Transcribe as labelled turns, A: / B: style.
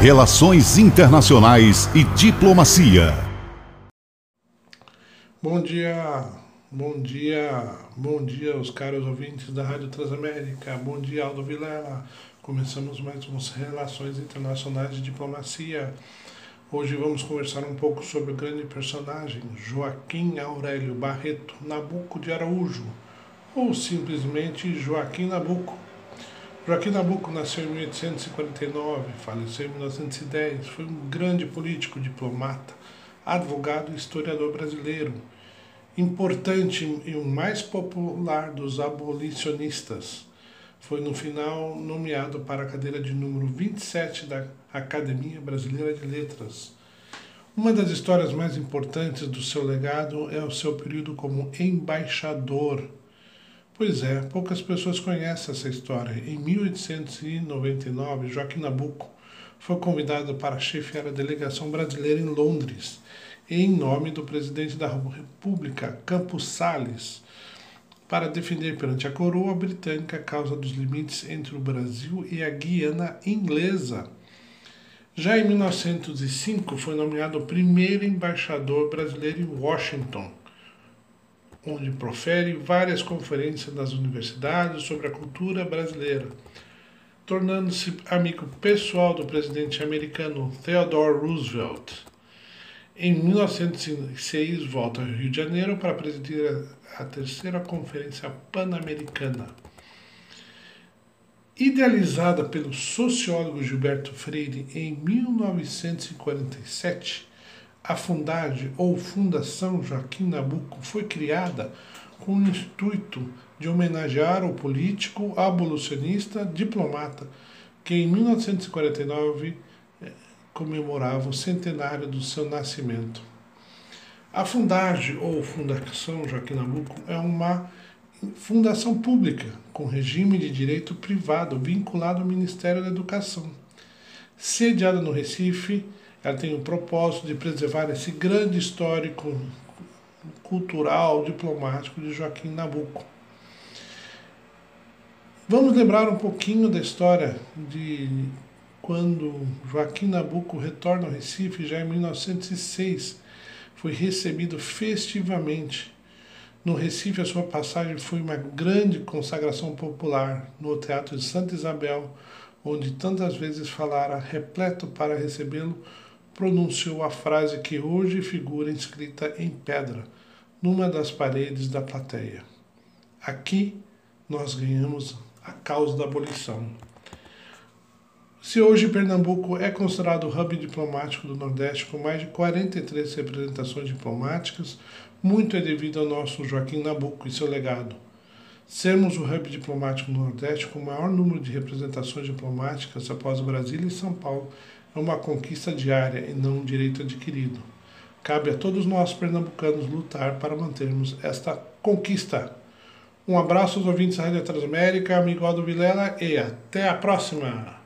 A: Relações Internacionais e Diplomacia.
B: Bom dia, bom dia, bom dia os caros ouvintes da Rádio Transamérica. Bom dia, Aldo Vilela. Começamos mais umas Relações Internacionais e Diplomacia. Hoje vamos conversar um pouco sobre o grande personagem Joaquim Aurélio Barreto Nabuco de Araújo, ou simplesmente Joaquim Nabuco. Joaquim Nabuco nasceu em 1849, faleceu em 1910, foi um grande político, diplomata, advogado e historiador brasileiro, importante e o mais popular dos abolicionistas. Foi no final nomeado para a cadeira de número 27 da Academia Brasileira de Letras. Uma das histórias mais importantes do seu legado é o seu período como embaixador Pois é, poucas pessoas conhecem essa história. Em 1899, Joaquim Nabuco foi convidado para chefiar a delegação brasileira em Londres, em nome do presidente da República, Campos Salles, para defender perante a coroa britânica a causa dos limites entre o Brasil e a Guiana Inglesa. Já em 1905, foi nomeado o primeiro embaixador brasileiro em Washington onde profere várias conferências nas universidades sobre a cultura brasileira, tornando-se amigo pessoal do presidente americano Theodore Roosevelt. Em 1906, volta ao Rio de Janeiro para presidir a terceira Conferência Pan-Americana. Idealizada pelo sociólogo Gilberto Freire em 1947, a Fundade ou Fundação Joaquim Nabuco foi criada com o intuito de homenagear o político, abolicionista, diplomata, que em 1949 eh, comemorava o centenário do seu nascimento. A Fundade ou Fundação Joaquim Nabuco é uma fundação pública com regime de direito privado vinculado ao Ministério da Educação. Sediada no Recife, ela tem o propósito de preservar esse grande histórico cultural, diplomático de Joaquim Nabuco. Vamos lembrar um pouquinho da história de quando Joaquim Nabuco retorna ao Recife já em 1906. Foi recebido festivamente. No Recife, a sua passagem foi uma grande consagração popular no Teatro de Santa Isabel, onde tantas vezes falara repleto para recebê-lo pronunciou a frase que hoje figura inscrita em pedra numa das paredes da plateia. Aqui nós ganhamos a causa da abolição. Se hoje Pernambuco é considerado o hub diplomático do Nordeste com mais de 43 representações diplomáticas, muito é devido ao nosso Joaquim Nabuco e seu legado. Sermos o hub diplomático do Nordeste com o maior número de representações diplomáticas após Brasília e São Paulo é uma conquista diária e não um direito adquirido. Cabe a todos nós pernambucanos lutar para mantermos esta conquista. Um abraço aos ouvintes da Rádio Transamérica, amigo Aldo Vilela e até a próxima!